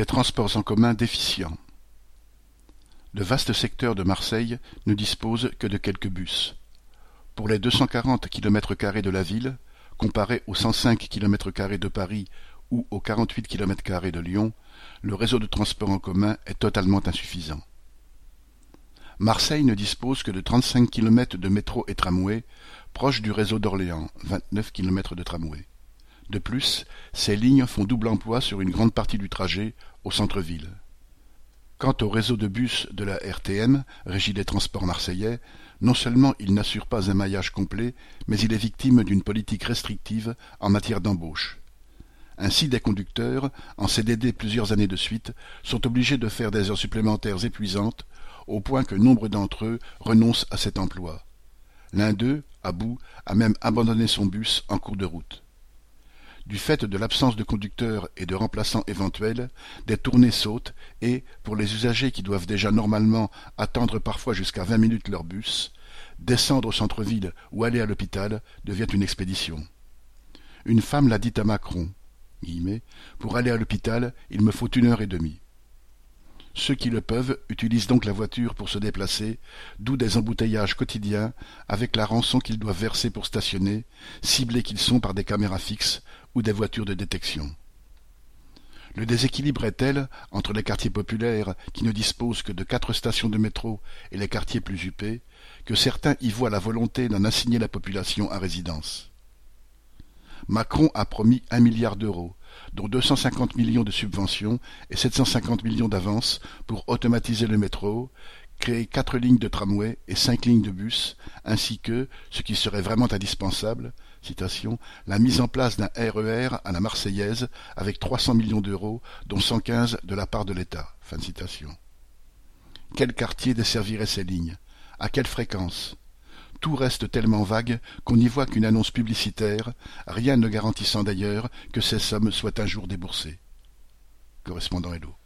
Des transports en commun déficients. Le vaste secteur de Marseille ne dispose que de quelques bus. Pour les 240 km de la ville, comparé aux 105 km de Paris ou aux 48 km de Lyon, le réseau de transport en commun est totalement insuffisant. Marseille ne dispose que de 35 km de métro et tramway, proche du réseau d'Orléans, 29 km de tramway. De plus, ces lignes font double emploi sur une grande partie du trajet au centre-ville. Quant au réseau de bus de la RTM, Régie des Transports marseillais, non seulement il n'assure pas un maillage complet, mais il est victime d'une politique restrictive en matière d'embauche. Ainsi des conducteurs, en CDD plusieurs années de suite, sont obligés de faire des heures supplémentaires épuisantes, au point que nombre d'entre eux renoncent à cet emploi. L'un d'eux, à bout, a même abandonné son bus en cours de route. Du fait de l'absence de conducteurs et de remplaçants éventuels, des tournées sautent et, pour les usagers qui doivent déjà normalement attendre parfois jusqu'à vingt minutes leur bus, descendre au centre-ville ou aller à l'hôpital devient une expédition. Une femme l'a dit à Macron. Pour aller à l'hôpital, il me faut une heure et demie. Ceux qui le peuvent utilisent donc la voiture pour se déplacer, d'où des embouteillages quotidiens, avec la rançon qu'ils doivent verser pour stationner, ciblés qu'ils sont par des caméras fixes ou des voitures de détection. Le déséquilibre est tel entre les quartiers populaires qui ne disposent que de quatre stations de métro et les quartiers plus huppés que certains y voient la volonté d'en assigner la population à résidence. Macron a promis un milliard d'euros, dont 250 millions de subventions et 750 millions d'avances pour automatiser le métro, créer quatre lignes de tramway et cinq lignes de bus, ainsi que, ce qui serait vraiment indispensable, la mise en place d'un RER e à la Marseillaise avec 300 millions d'euros, dont 115 de la part de l'État. Quel quartier desservirait ces lignes? À quelle fréquence? Tout reste tellement vague qu'on n'y voit qu'une annonce publicitaire, rien ne garantissant d'ailleurs que ces sommes soient un jour déboursées. Correspondant Hello.